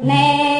nè.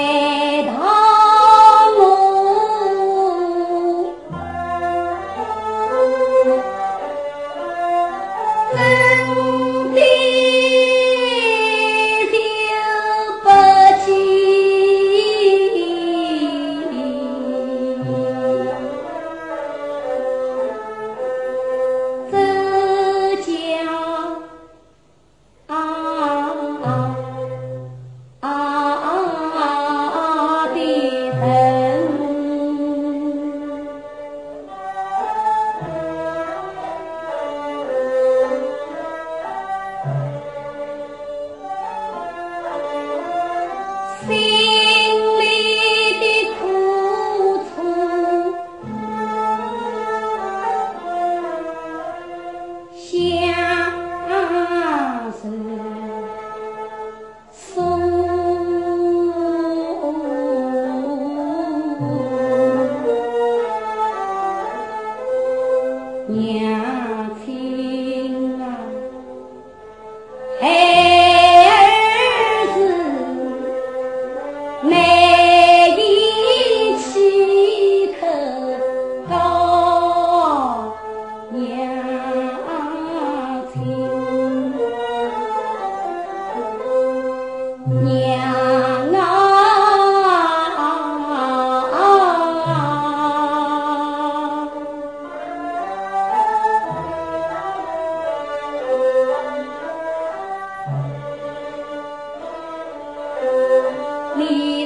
娘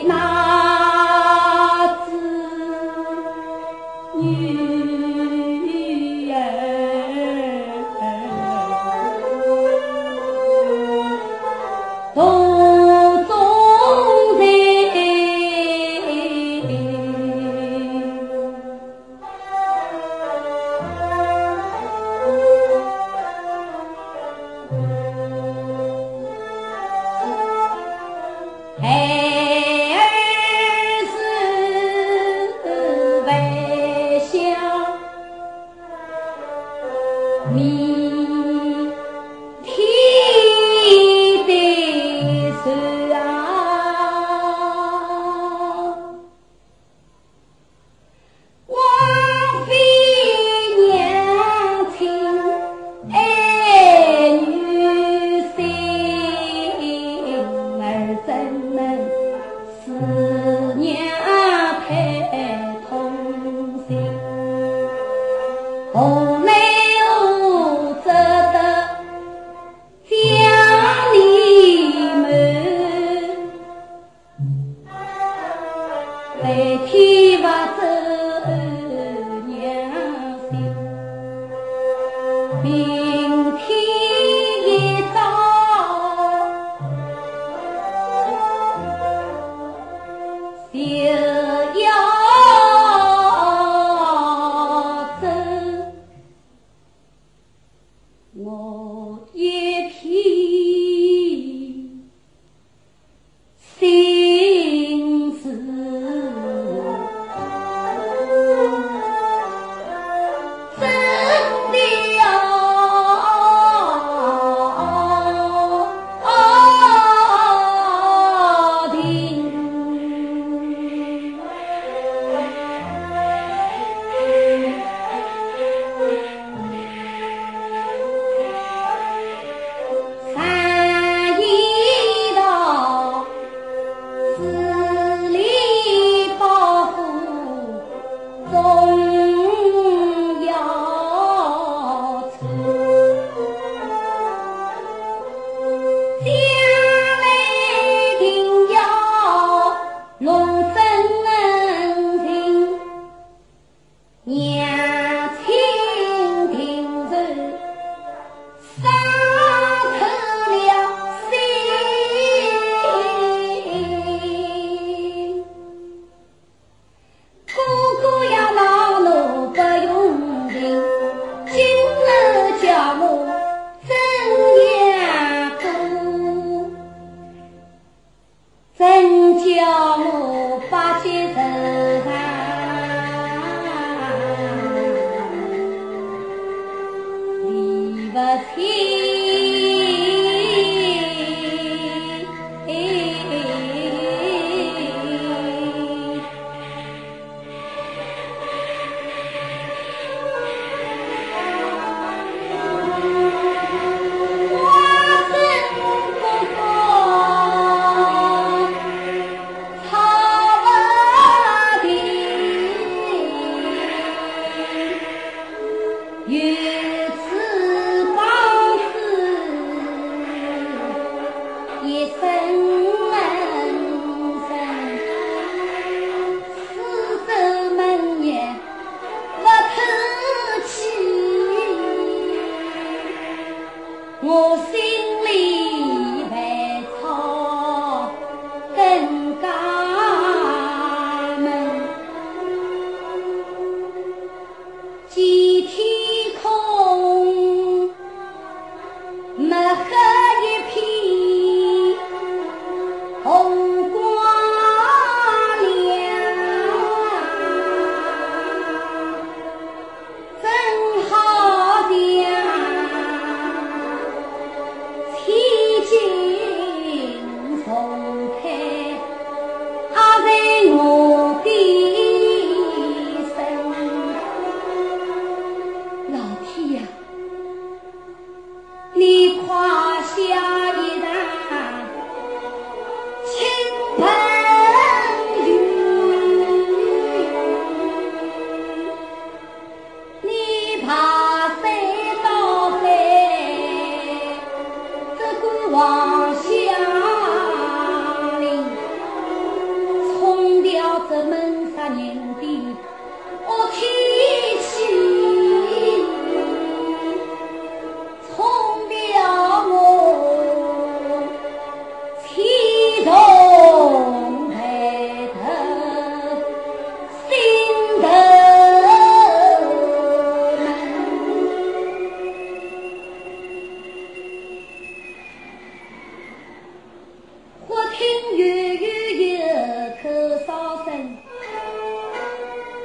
啊 baby.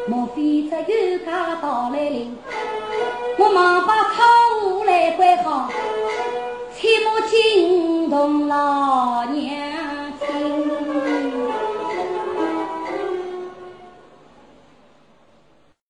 莫非只有家到来临？我忙把窗户来关好，切莫惊动老娘。